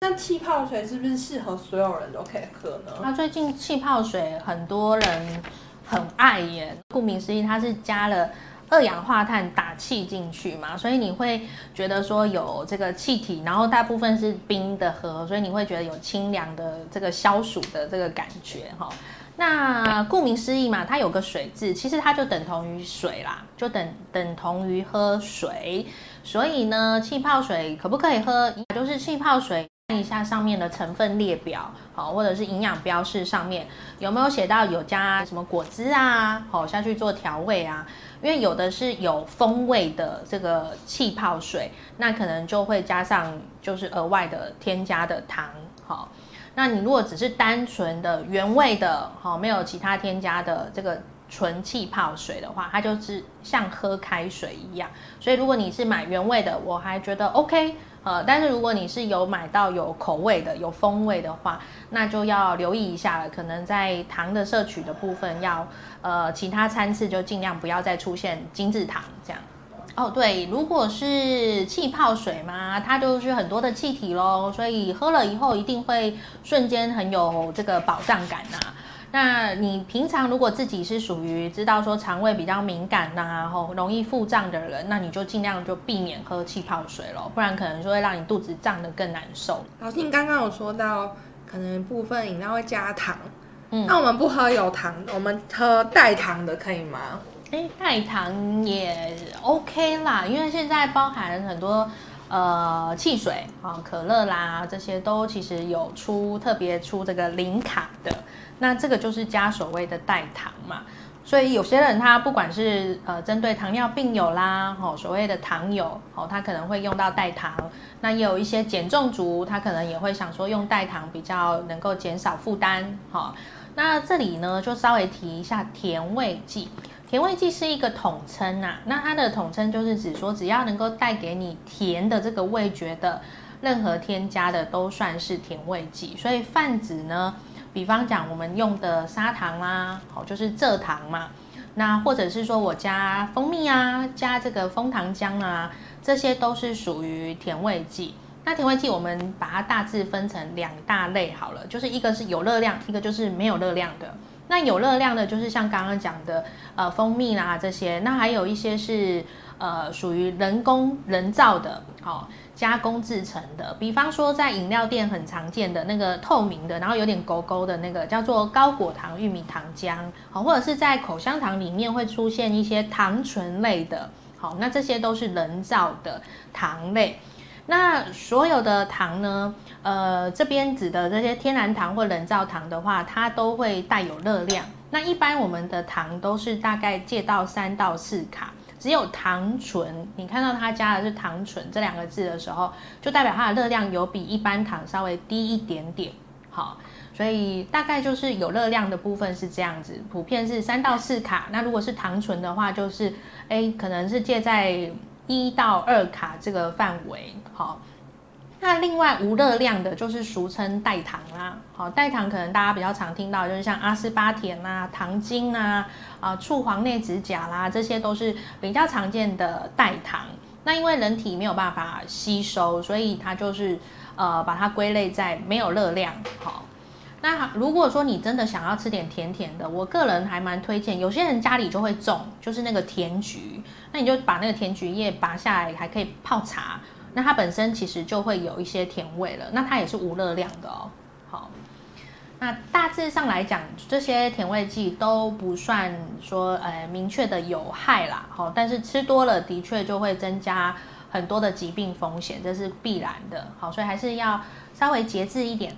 那气泡水是不是适合所有人都可以喝呢？那最近气泡水很多人很爱耶，顾名思义，它是加了二氧化碳打气进去嘛，所以你会觉得说有这个气体，然后大部分是冰的喝，所以你会觉得有清凉的这个消暑的这个感觉哈。那顾名思义嘛，它有个水字，其实它就等同于水啦，就等等同于喝水。所以呢，气泡水可不可以喝？也就是气泡水。看一下上面的成分列表，好，或者是营养标示上面有没有写到有加什么果汁啊，好下去做调味啊？因为有的是有风味的这个气泡水，那可能就会加上就是额外的添加的糖，好，那你如果只是单纯的原味的，好，没有其他添加的这个纯气泡水的话，它就是像喝开水一样。所以如果你是买原味的，我还觉得 OK。呃，但是如果你是有买到有口味的、有风味的话，那就要留意一下了。可能在糖的摄取的部分，要呃其他餐次就尽量不要再出现精致糖这样。哦，对，如果是气泡水嘛，它就是很多的气体喽，所以喝了以后一定会瞬间很有这个饱胀感呐。那你平常如果自己是属于知道说肠胃比较敏感呐，然后容易腹胀的人，那你就尽量就避免喝气泡水咯，不然可能就会让你肚子胀得更难受。老师，你刚刚有说到可能部分饮料会加糖，嗯，那我们不喝有糖，我们喝代糖的可以吗？哎，代糖也 OK 啦，因为现在包含很多呃汽水啊、可乐啦这些都其实有出特别出这个零卡的。那这个就是加所谓的代糖嘛，所以有些人他不管是呃针对糖尿病友啦，吼所谓的糖友，哦他可能会用到代糖，那也有一些减重族，他可能也会想说用代糖比较能够减少负担，哈。那这里呢就稍微提一下甜味剂，甜味剂是一个统称呐，那它的统称就是指说只要能够带给你甜的这个味觉的任何添加的都算是甜味剂，所以泛指呢。比方讲，我们用的砂糖啊，好，就是蔗糖嘛。那或者是说我加蜂蜜啊，加这个枫糖浆啊，这些都是属于甜味剂。那甜味剂我们把它大致分成两大类好了，就是一个是有热量，一个就是没有热量的。那有热量的，就是像刚刚讲的，呃，蜂蜜啦这些。那还有一些是呃属于人工人造的，好。加工制成的，比方说在饮料店很常见的那个透明的，然后有点勾勾的那个，叫做高果糖玉米糖浆，好，或者是在口香糖里面会出现一些糖醇类的，好，那这些都是人造的糖类。那所有的糖呢，呃，这边指的这些天然糖或人造糖的话，它都会带有热量。那一般我们的糖都是大概借到三到四卡。只有糖醇，你看到它加的是糖醇这两个字的时候，就代表它的热量有比一般糖稍微低一点点。好，所以大概就是有热量的部分是这样子，普遍是三到四卡。那如果是糖醇的话，就是哎，可能是介在一到二卡这个范围。好。那另外无热量的，就是俗称代糖啦。好，代糖可能大家比较常听到，就是像阿斯巴甜啊、糖精啊、啊醋黄内酯甲啦，这些都是比较常见的代糖。那因为人体没有办法吸收，所以它就是呃把它归类在没有热量。好，那如果说你真的想要吃点甜甜的，我个人还蛮推荐，有些人家里就会种，就是那个甜菊，那你就把那个甜菊叶拔下来，还可以泡茶。那它本身其实就会有一些甜味了，那它也是无热量的哦。好，那大致上来讲，这些甜味剂都不算说呃明确的有害啦。好，但是吃多了的确就会增加很多的疾病风险，这是必然的。好，所以还是要稍微节制一点。